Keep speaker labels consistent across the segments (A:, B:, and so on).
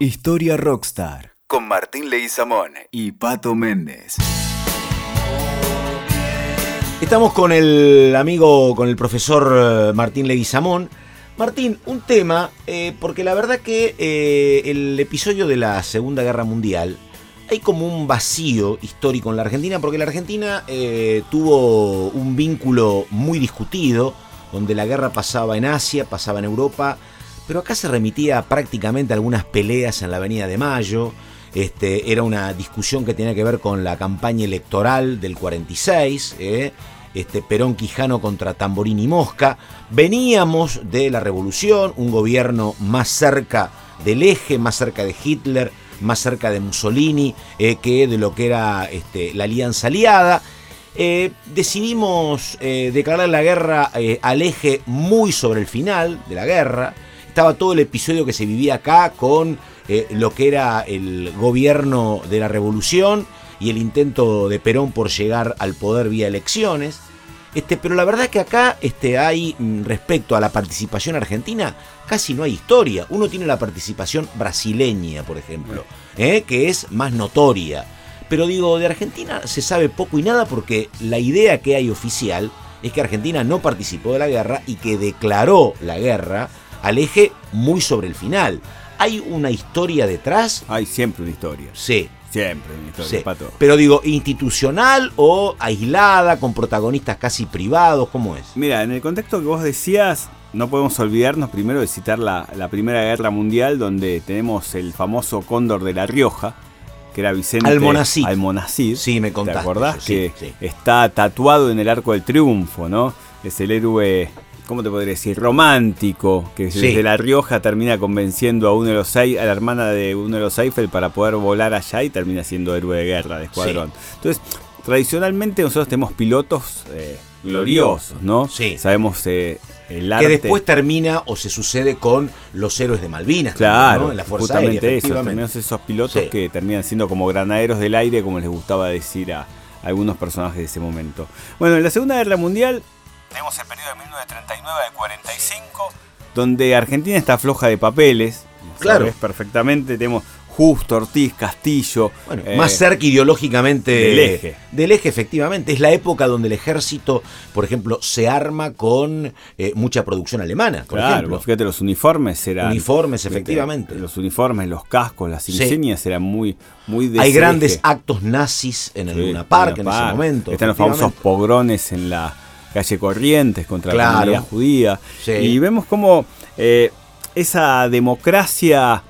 A: Historia Rockstar con Martín Leguizamón y Pato Méndez.
B: Estamos con el amigo, con el profesor eh, Martín Leguizamón. Martín, un tema, eh, porque la verdad que eh, el episodio de la Segunda Guerra Mundial, hay como un vacío histórico en la Argentina, porque la Argentina tuvo un vínculo muy discutido, donde la guerra pasaba en Asia, pasaba en Europa, pero acá se remitía prácticamente a algunas peleas en la Avenida de Mayo. Este, era una discusión que tenía que ver con la campaña electoral del 46, ¿eh? este, Perón Quijano contra Tamborini y Mosca. Veníamos de la revolución, un gobierno más cerca del eje, más cerca de Hitler, más cerca de Mussolini, eh, que de lo que era este, la alianza aliada. Eh, decidimos declarar la guerra al eje muy sobre el final de la guerra estaba todo el episodio que se vivía acá con eh, lo que era el gobierno de la revolución y el intento de Perón por llegar al poder vía elecciones. Este, pero la verdad que acá este, hay, mm, respecto a la participación argentina, casi no hay historia. Uno tiene la participación brasileña, por ejemplo, ¿eh? que es más notoria. Pero digo, de Argentina se sabe poco y nada porque la idea que hay oficial es que Argentina no participó de la guerra y que declaró la guerra al eje muy sobre el final. ¿Hay una historia detrás?
C: Hay siempre una historia.
B: Sí.
C: Siempre una historia,
B: Pato. Pero digo, institucional o aislada, con protagonistas casi privados, ¿cómo es?
C: Mira, en el contexto que vos decías, no podemos olvidarnos primero de citar la, Primera Guerra Mundial, donde tenemos el famoso cóndor de La Rioja, que era Vicente
B: Almonacid.
C: Almonacid.
B: Sí, me contaste.
C: ¿Te acordás? que está tatuado en el arco del triunfo, ¿no? Es el héroe ¿cómo te podría decir? Romántico, que desde La Rioja termina convenciendo a uno de los a la hermana de uno de los Eiffel para poder volar allá y termina siendo héroe de guerra, de escuadrón. Entonces, tradicionalmente nosotros tenemos pilotos eh, gloriosos, ¿no?
B: Sí.
C: Sabemos eh, el arte.
B: Que después termina o se sucede con los héroes de Malvinas.
C: Claro, En la Fuerza justamente eso. Tenemos esos pilotos que terminan siendo como granaderos del aire, como les gustaba decir a algunos personajes de ese momento. Bueno, en la Segunda Guerra Mundial tenemos el periodo de 1939 al 45, donde Argentina está floja de papeles.
B: Claro.
C: Sabes perfectamente. Tenemos Justo, Ortiz, Castillo.
B: Bueno, eh, más cerca ideológicamente
C: del eje.
B: Del eje, efectivamente. Es la época donde el ejército, por ejemplo, se arma con eh, mucha producción alemana. Por
C: claro,
B: ejemplo.
C: fíjate, los uniformes eran.
B: Uniformes, efectivamente.
C: Los uniformes, los cascos, las insignias eran muy, muy de
B: Hay grandes actos nazis en el Luna Park en ese momento.
C: Están los famosos pogrones en la calle Corrientes contra la comunidad judía. Y vemos cómo eh, esa democracia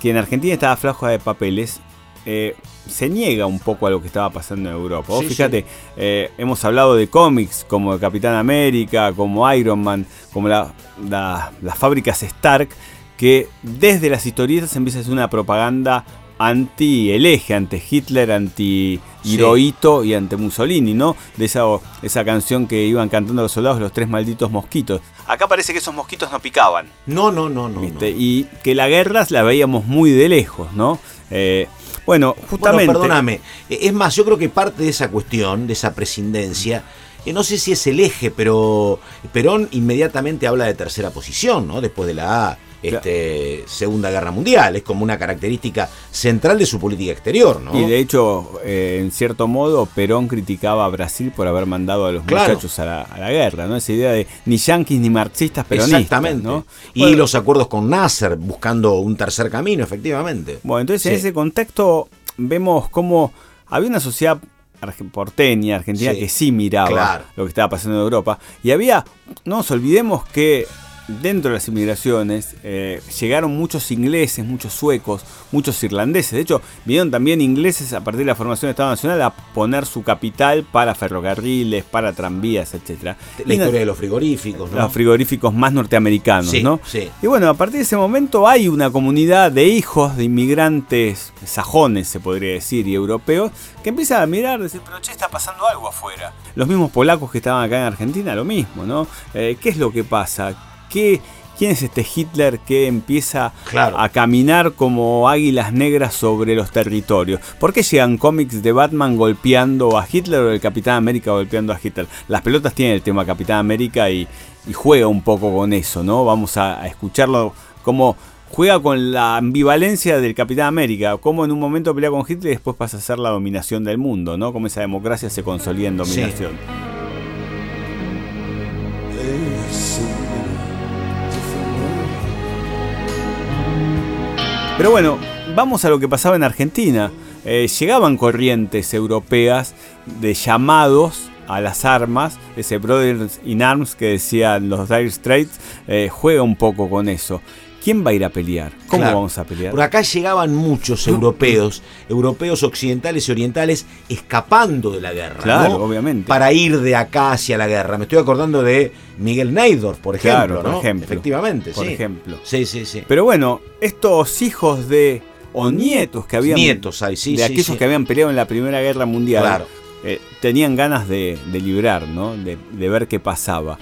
C: que en Argentina estaba floja de papeles, eh, se niega un poco a lo que estaba pasando en Europa. fíjate, eh, hemos hablado de cómics como Capitán América, como Iron Man, como las fábricas Stark, que desde las historietas empieza a hacer una propaganda anti el eje, ante Hitler, anti Hirohito y ante Mussolini, ¿no? De esa, esa canción que iban cantando los soldados, los tres malditos mosquitos. Acá parece que esos mosquitos no picaban.
B: No, no, no, no.
C: Y que la guerra la veíamos muy de lejos, ¿no? Eh, bueno, justamente.
B: Bueno, perdóname. Es más, yo creo que parte de esa cuestión, de esa prescindencia, eh, no sé si es el eje, pero Perón inmediatamente habla de tercera posición, ¿no? Después de la A este, Segunda Guerra Mundial. Es como una característica central de su política exterior, ¿no?
C: Y de hecho, eh, en cierto modo, Perón criticaba a Brasil por haber mandado a los muchachos a la, guerra, ¿no? Esa idea de ni yanquis ni marxistas peronistas. Exactamente. ¿no?
B: Y los acuerdos con Nasser, buscando un tercer camino, efectivamente.
C: Bueno, entonces en ese contexto vemos cómo había una sociedad porteña, argentina, que sí miraba lo que estaba pasando en Europa. Y había, no nos olvidemos que dentro de las inmigraciones eh, llegaron muchos ingleses, muchos suecos, muchos irlandeses. De hecho, vinieron también ingleses a partir de la formación del Estado Nacional a poner su capital para ferrocarriles, para tranvías, etc.
B: La historia de los frigoríficos, ¿no?
C: Los frigoríficos más norteamericanos, ¿no?
B: Sí.
C: Y bueno, a partir de ese momento hay una comunidad de hijos de inmigrantes sajones, se podría decir, y europeos, que empiezan a mirar decir, pero che, está pasando algo afuera. Los mismos polacos que estaban acá en Argentina, lo mismo, ¿no? Eh, ¿Qué es lo que pasa? ¿Quién es este Hitler que empieza a caminar como águilas negras sobre los territorios? ¿Por qué llegan cómics de Batman golpeando a Hitler o el Capitán América golpeando a Hitler? Las pelotas tienen el tema Capitán América y, juega un poco con eso, ¿no? Vamos a, escucharlo como juega con la ambivalencia del Capitán América, como en un momento pelea con Hitler y después pasa a ser la dominación del mundo, ¿no? Como esa democracia se consolida en dominación. Pero bueno, vamos a lo que pasaba en Argentina. Eh, llegaban corrientes europeas de llamados a las armas, ese Brothers in Arms que decían los Dire Straits, eh, juega un poco con eso. ¿Quién va a ir a pelear? ¿Cómo vamos a pelear?
B: Por acá llegaban muchos europeos, europeos occidentales y orientales, escapando de la guerra.
C: Claro, obviamente.
B: Para ir de acá hacia la guerra. Me estoy acordando de Miguel Neidorf, por ejemplo.
C: por ejemplo.
B: Efectivamente,
C: por ejemplo.
B: Sí, sí, sí.
C: Pero bueno, estos hijos de. o nietos que habían.
B: Nietos hay, sí.
C: De aquellos que habían peleado en la Primera Guerra Mundial.
B: Claro.
C: Eh, tenían ganas de, librar, ¿no? De, de ver qué pasaba.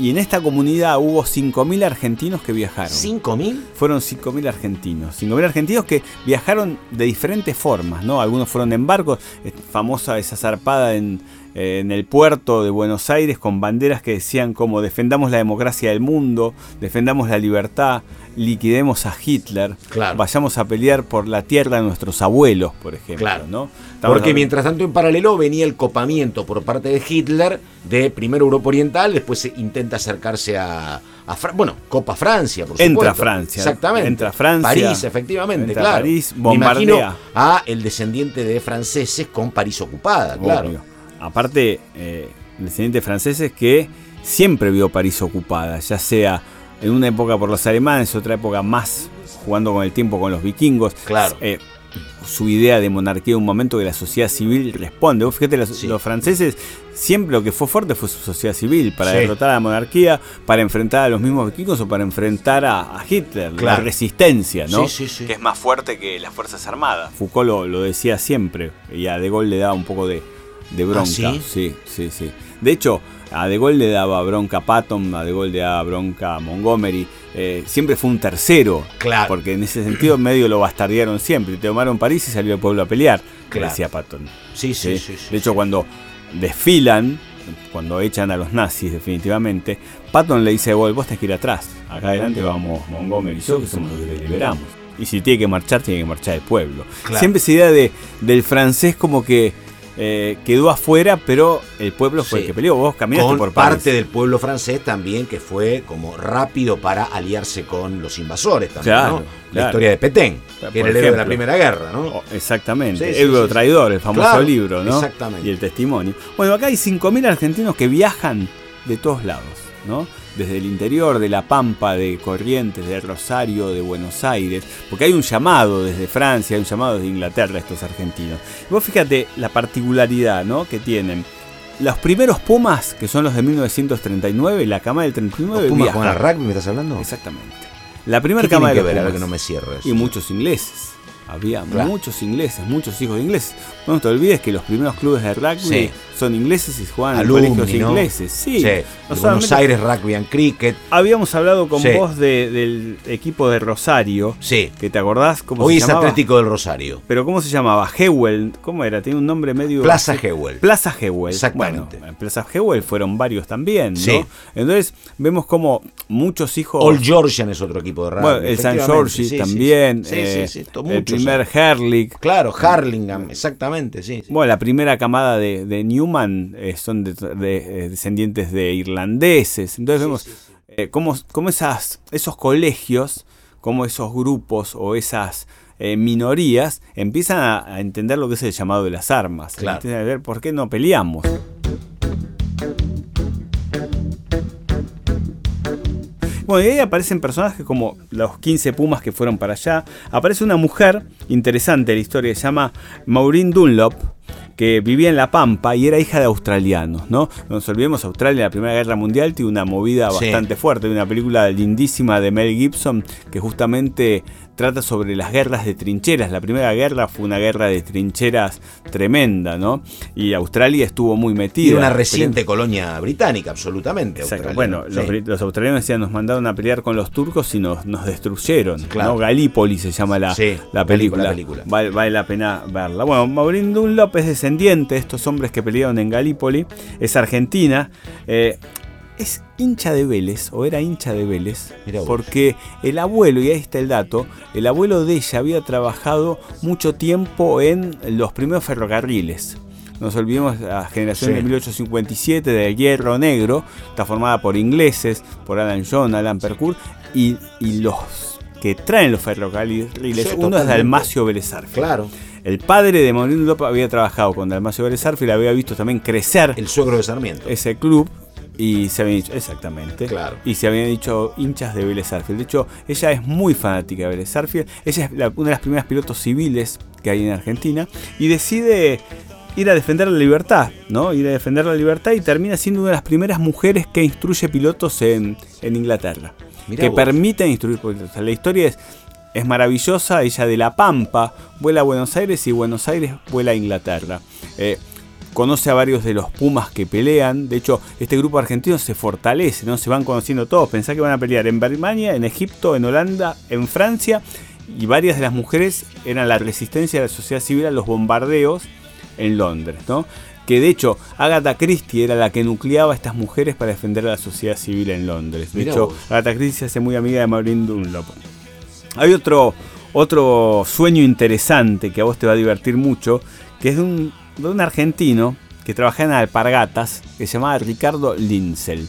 C: Y en esta comunidad hubo 5.000 argentinos que viajaron.
B: ¿5.000?
C: Fueron 5.000 argentinos. 5.000 argentinos que viajaron de diferentes formas, ¿no? Algunos fueron en barcos, famosa esa zarpada en, en el puerto de Buenos Aires con banderas que decían como defendamos la democracia del mundo, defendamos la libertad, liquidemos a Hitler, vayamos a pelear por la tierra de nuestros abuelos, por ejemplo. ¿no?
B: Porque mientras tanto en paralelo venía el copamiento por parte de Hitler de primero Europa Oriental, después intenta acercarse a, bueno, Copa Francia, por
C: supuesto. Entra Francia.
B: Exactamente.
C: Entra Francia.
B: París, efectivamente, claro.
C: París, bombardea.
B: a el descendiente de franceses con París ocupada, claro.
C: Aparte, eh, descendientes franceses que siempre vio París ocupada, ya sea en una época por los alemanes, otra época más jugando con el tiempo con los vikingos.
B: Claro.
C: Eh, su idea de monarquía, un momento que la sociedad civil responde. Vos fíjate, los, franceses siempre lo que fue fuerte fue su sociedad civil, para derrotar a la monarquía, para enfrentar a los mismos vikingos o para enfrentar a, Hitler, la resistencia, ¿no? que es más fuerte que las Fuerzas Armadas. Foucault lo, decía siempre y a De Gaulle le daba un poco de, de bronca.
B: ¿Ah,
C: sí? sí, sí, De hecho, a De Gaulle le daba bronca Patton, a De Gaulle le daba bronca Montgomery. Eh, siempre fue un tercero.
B: Claro.
C: Porque en ese sentido medio lo bastardearon siempre. Te tomaron París y salió el pueblo a pelear. Claro. Decía Patton.
B: Sí sí, sí,
C: De hecho, cuando desfilan, cuando echan a los nazis definitivamente, Patton le dice a De Gaulle, vos tenés que ir atrás. Acá adelante vamos Montgomery y yo, que somos los que liberamos. Y si tiene que marchar, tiene que marchar el pueblo. Siempre esa idea de, del francés como que eh, quedó afuera, pero el pueblo fue el que peleó. Vos caminaste por
B: parte del pueblo francés también, que fue como rápido para aliarse con los invasores también, La historia de Petén, que era el héroe de la Primera Guerra, ¿no?
C: Oh, exactamente, el traidor, el famoso libro, ¿no?
B: Exactamente.
C: Y el testimonio. Bueno, acá hay 5.000 argentinos que viajan de todos lados, ¿no? Desde el interior de La Pampa, de Corrientes, de Rosario, de Buenos Aires, porque hay un llamado desde Francia, hay un llamado desde Inglaterra a estos argentinos. Y vos fíjate la particularidad ¿no? que tienen. Los primeros Pumas, que son los de 1939, la cama del 39.
B: ¿Los Pumas con el rugby me estás hablando?
C: Exactamente. La primera cama de
B: ver, que no me cierres.
C: Y muchos ingleses. Había muchos ingleses, muchos hijos de ingleses. No te olvides que los primeros clubes de rugby son ingleses y juegan en colegios ingleses. Sí,
B: Buenos Aires Rugby and Cricket.
C: Habíamos hablado con vos del equipo de Rosario.
B: Sí.
C: Que te acordás cómo
B: Hoy
C: se llamaba.
B: es Atlético del Rosario.
C: Pero ¿cómo se llamaba? Hewell. ¿Cómo era? Tiene un nombre medio.
B: Plaza Hewell.
C: Plaza Hewell.
B: Exactamente.
C: Bueno, en Plaza Hewell fueron varios también, ¿no? Entonces vemos como muchos hijos.
B: Old Georgian es otro equipo de rugby.
C: Bueno, el San George también. Sí, sí, sí. Eh, el primer Herlick.
B: Claro, Harlingham, exactamente, sí.
C: Bueno, la primera camada de, de Newman eh, son de, eh, descendientes de irlandeses. Entonces vemos eh, cómo, esas, esos colegios, cómo esos grupos o esas minorías empiezan a, entender lo que es el llamado de las armas. Empiezan a ver por qué no peleamos. Bueno, y ahí aparecen personajes como los 15 pumas que fueron para allá. Aparece una mujer interesante la historia, se llama Maureen Dunlop, que vivía en La Pampa y era hija de australianos, ¿no? No nos olvidemos, Australia en la Primera Guerra Mundial tiene una movida bastante fuerte, una película lindísima de Mel Gibson que justamente trata sobre las guerras de trincheras. La primera guerra fue una guerra de trincheras tremenda, ¿no? Y Australia estuvo muy metida.
B: Y una reciente colonia británica, absolutamente.
C: Bueno, los, australianos decían, nos mandaron a pelear con los turcos y nos, nos destruyeron. Claro. Galípoli se llama la, la película. Vale, la pena verla. Bueno, Maureen Dunlop es descendiente de estos hombres que pelearon en Galípoli. Es argentina. Eh, es hincha de Vélez, o era hincha de Vélez, porque el abuelo, y ahí está el dato, el abuelo de ella había trabajado mucho tiempo en los primeros ferrocarriles. Nos olvidemos la generación de 1857 de Hierro Negro, está formada por ingleses, por Alan John, Alan Percourt, y, los que traen los ferrocarriles, uno es Dalmacio Vélez
B: Claro.
C: El padre de Mauricio López había trabajado con Dalmacio y había visto también crecer.
B: El suegro de Sarmiento.
C: Ese club. Y se habían dicho, exactamente.
B: Claro.
C: Y se habían dicho hinchas de Vélez De hecho, ella es muy fanática de Vélez Ella es una de las primeras pilotos civiles que hay en Argentina. Y decide ir a defender la libertad, ¿no? Ir a defender la libertad y termina siendo una de las primeras mujeres que instruye pilotos en, Inglaterra. que permite instruir pilotos. la historia es, es maravillosa, ella de La Pampa vuela a Buenos Aires y Buenos Aires vuela a Inglaterra. Eh, conoce a varios de los Pumas que pelean. De hecho, este grupo argentino se fortalece, ¿no? Se van conociendo todos. Pensá que van a pelear en Birmania, en Egipto, en Holanda, en Francia. Y varias de las mujeres eran la resistencia de la sociedad civil a los bombardeos en Londres, ¿no? Que de hecho, Agatha Christie era la que nucleaba a estas mujeres para defender a la sociedad civil en Londres. De hecho, Agatha Christie se hace muy amiga de Maureen Dunlop. Hay otro, otro sueño interesante que a vos te va a divertir mucho, que es de un, de un argentino que trabajaba en alpargatas, que se llamaba Ricardo Linzel.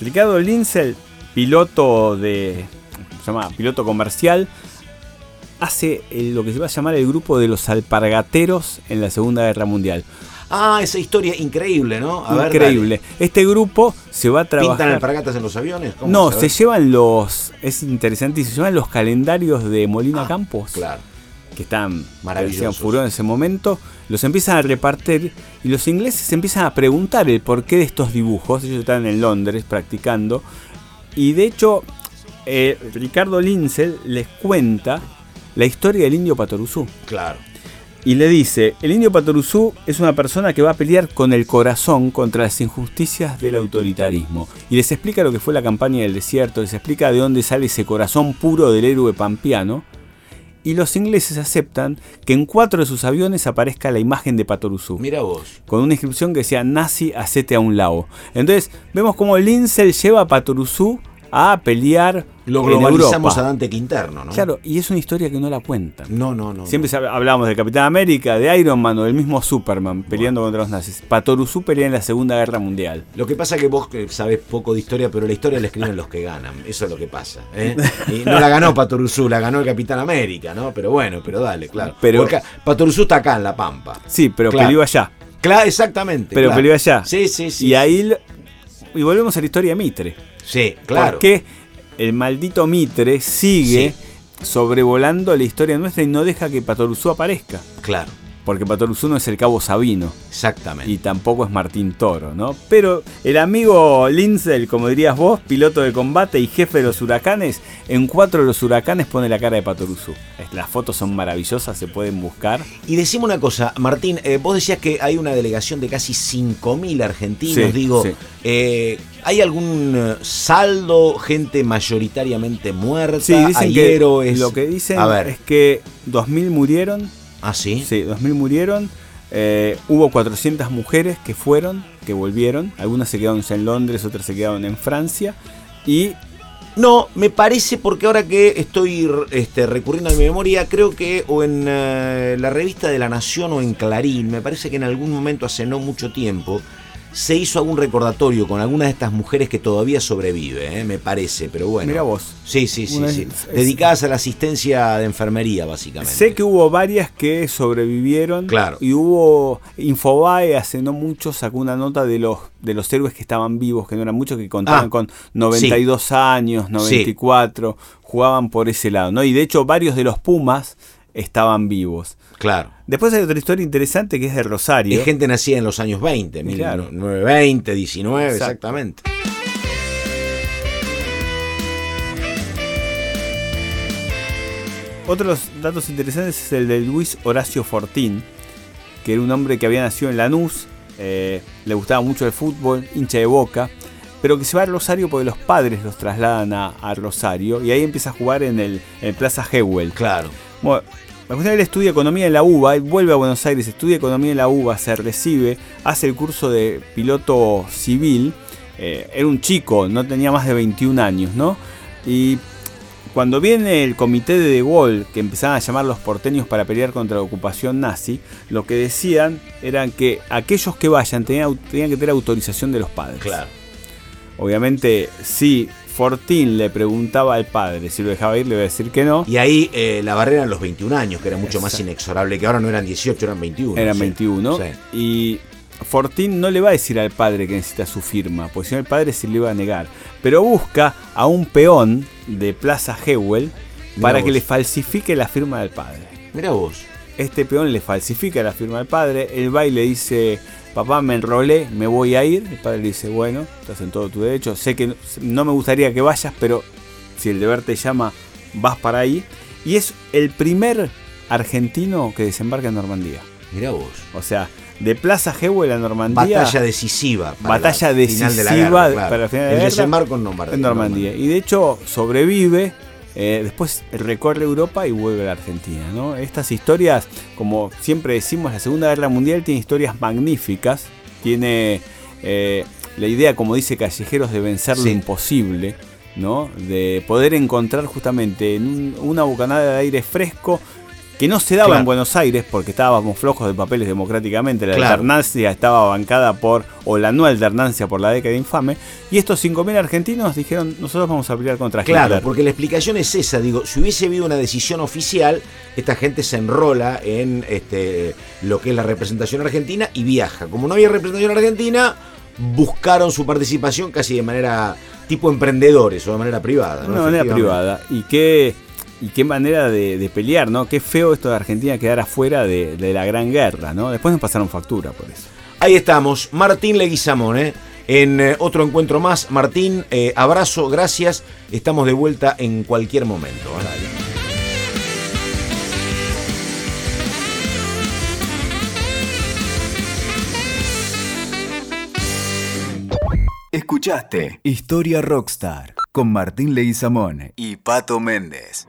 C: Ricardo Linzel, piloto de. se llama piloto comercial, hace lo que se va a llamar el grupo de los alpargateros en la Segunda Guerra Mundial.
B: Ah, esa historia increíble, ¿no?
C: increíble. este grupo se va a trabajar.
B: ¿Pintan alpargatas en los aviones?
C: No, se, llevan los. Es interesante, se llevan los calendarios de Molina ah, Campos.
B: Claro.
C: Que están maravillosos. furor en ese momento. Los empiezan a repartir y los ingleses empiezan a preguntar el porqué de estos dibujos. Ellos están en Londres practicando. Y de hecho, eh, Ricardo Linzel les cuenta la historia del indio Patoruzú.
B: Claro.
C: Y le dice, el indio Patoruzú es una persona que va a pelear con el corazón contra las injusticias del autoritarismo. Y les explica lo que fue la campaña del desierto, les explica de dónde sale ese corazón puro del héroe pampiano. Y los ingleses aceptan que en cuatro de sus aviones aparezca la imagen de Patoruzú.
B: Mira vos.
C: Con una inscripción que decía nazi, acete a un lado. Entonces vemos cómo Lindsay lleva a Patoruzú a pelear.
B: Lo globalizamos a Dante Quinterno, ¿no?
C: Claro, y es una historia que no la cuentan.
B: No, no, no.
C: Siempre hablábamos de Capitán América, de Iron Man o del mismo Superman peleando contra los nazis. Patoruzú pelea en la Segunda Guerra Mundial.
B: Lo que pasa es que vos sabés poco de historia, pero la historia la escriben los que ganan. Eso es lo que pasa. ¿eh? Y no la ganó Patoruzú, la ganó el Capitán América, ¿no? Pero bueno, pero dale, claro.
C: Pero,
B: Patoruzú está acá en La Pampa.
C: Sí, pero peleó allá.
B: Claro, exactamente.
C: Pero peleó allá.
B: Sí, sí, sí.
C: Y ahí. Y volvemos a la historia de Mitre.
B: Sí, claro.
C: Porque el maldito Mitre sigue sobrevolando la historia nuestra y no deja que Patoruzú aparezca.
B: Claro.
C: Porque Patoruzú no es el Cabo Sabino.
B: Exactamente.
C: Y tampoco es Martín Toro, ¿no? Pero el amigo Lindsay, como dirías vos, piloto de combate y jefe de los huracanes, en cuatro de los huracanes pone la cara de Patoruzú. Las fotos son maravillosas, se pueden buscar.
B: Y decimos una cosa, Martín, eh, vos decías que hay una delegación de casi 5.000 argentinos, digo, eh, ¿hay algún eh, saldo, gente mayoritariamente muerta?
C: Sí, dicen que lo que dicen es que 2.000 murieron
B: Ah, sí.
C: Sí, 2.000 murieron. Eh, hubo 400 mujeres que fueron, que volvieron. Algunas se quedaron en Londres, otras se quedaron en Francia. Y.
B: No, me parece porque ahora que estoy este, recurriendo a mi memoria, creo que o en eh, la revista de La Nación o en Clarín, me parece que en algún momento hace no mucho tiempo, se hizo algún recordatorio con algunas de estas mujeres que todavía sobrevive, ¿eh? me parece, pero bueno.
C: Mira vos.
B: Sí, sí, sí, sí. Dedicadas a la asistencia de enfermería, básicamente.
C: Sé que hubo varias que sobrevivieron.
B: Claro.
C: Y hubo Infobae hace no mucho sacó una nota de los de los héroes que estaban vivos, que no eran muchos, que contaban ah, con 92 años, 94, jugaban por ese lado, ¿no? Y de hecho varios de los Pumas estaban vivos.
B: Claro.
C: Después hay otra historia interesante que es de Rosario.
B: Es gente nacida en los años 20, 1920, 19, exactamente.
C: Otros datos interesantes es el de Luis Horacio Fortín, que era un hombre que había nacido en Lanús, eh, le gustaba mucho el fútbol, hincha de boca, pero que se va a Rosario porque los padres los trasladan a, Rosario y ahí empieza a jugar en el, en Plaza Hewell.
B: Claro.
C: Bueno, él estudia economía en la UBA, él vuelve a Buenos Aires, estudia economía en la UBA, se recibe, hace el curso de piloto civil eh, era un chico, no tenía más de 21 años, ¿no? Y cuando viene el comité de De Gaulle, que empezaban a llamar los porteños para pelear contra la ocupación nazi, lo que decían eran que aquellos que vayan tenían, tenían que tener autorización de los padres.
B: Claro.
C: Obviamente, si Fortín le preguntaba al padre si lo dejaba ir, le iba a decir que no.
B: Y ahí eh, la barrera eran los 21 años, que era mucho más inexorable, que ahora no eran 18, eran 21.
C: Eran 21. Y Fortín no le va a decir al padre que necesita su firma, porque si no el padre se le iba a negar. Pero busca a un peón de Plaza Hewell para que le falsifique la firma del padre.
B: Mira vos.
C: Este peón le falsifica la firma del padre, él va y le dice, papá me enrolé, me voy a ir. El padre le dice, bueno, estás en todo tu derecho, sé que no me gustaría que vayas, pero si el deber te llama, vas para ahí. Y es el primer argentino que desembarca en Normandía.
B: Mira vos.
C: O sea, de Plaza Hewell a Normandía.
B: Batalla decisiva.
C: batalla decisiva para el final de la
B: el desembarco en Normandía.
C: En Normandía. Y de hecho sobrevive. Eh, después recorre Europa y vuelve a la Argentina. ¿no? Estas historias, como siempre decimos, la Segunda Guerra Mundial tiene historias magníficas. Tiene eh, la idea, como dice Callejeros, de vencer lo imposible. ¿no? De poder encontrar justamente en una bocanada de aire fresco que no se daba en Buenos Aires porque estábamos flojos de papeles democráticamente. La alternancia estaba bancada por, o la no alternancia por la década infame. Y estos 5.000 argentinos dijeron, nosotros vamos a pelear contra
B: Hitler. Claro, porque la explicación es esa. Digo, si hubiese habido una decisión oficial, esta gente se enrola en este, lo que es la representación argentina y viaja. Como no había representación argentina, buscaron su participación casi de manera tipo emprendedores o de manera privada.
C: ¿no? De manera privada. Y qué y qué manera de, pelear, ¿no? Qué feo esto de Argentina quedar afuera de, la gran guerra, ¿no? Después nos pasaron factura por eso.
B: Ahí estamos, Martín Leguizamón, ¿eh? En eh, otro encuentro más. Martín, eh, abrazo, gracias. Estamos de vuelta en cualquier momento. ¿eh?
A: Escuchaste Historia Rockstar con Martín Leguizamón y Pato Méndez.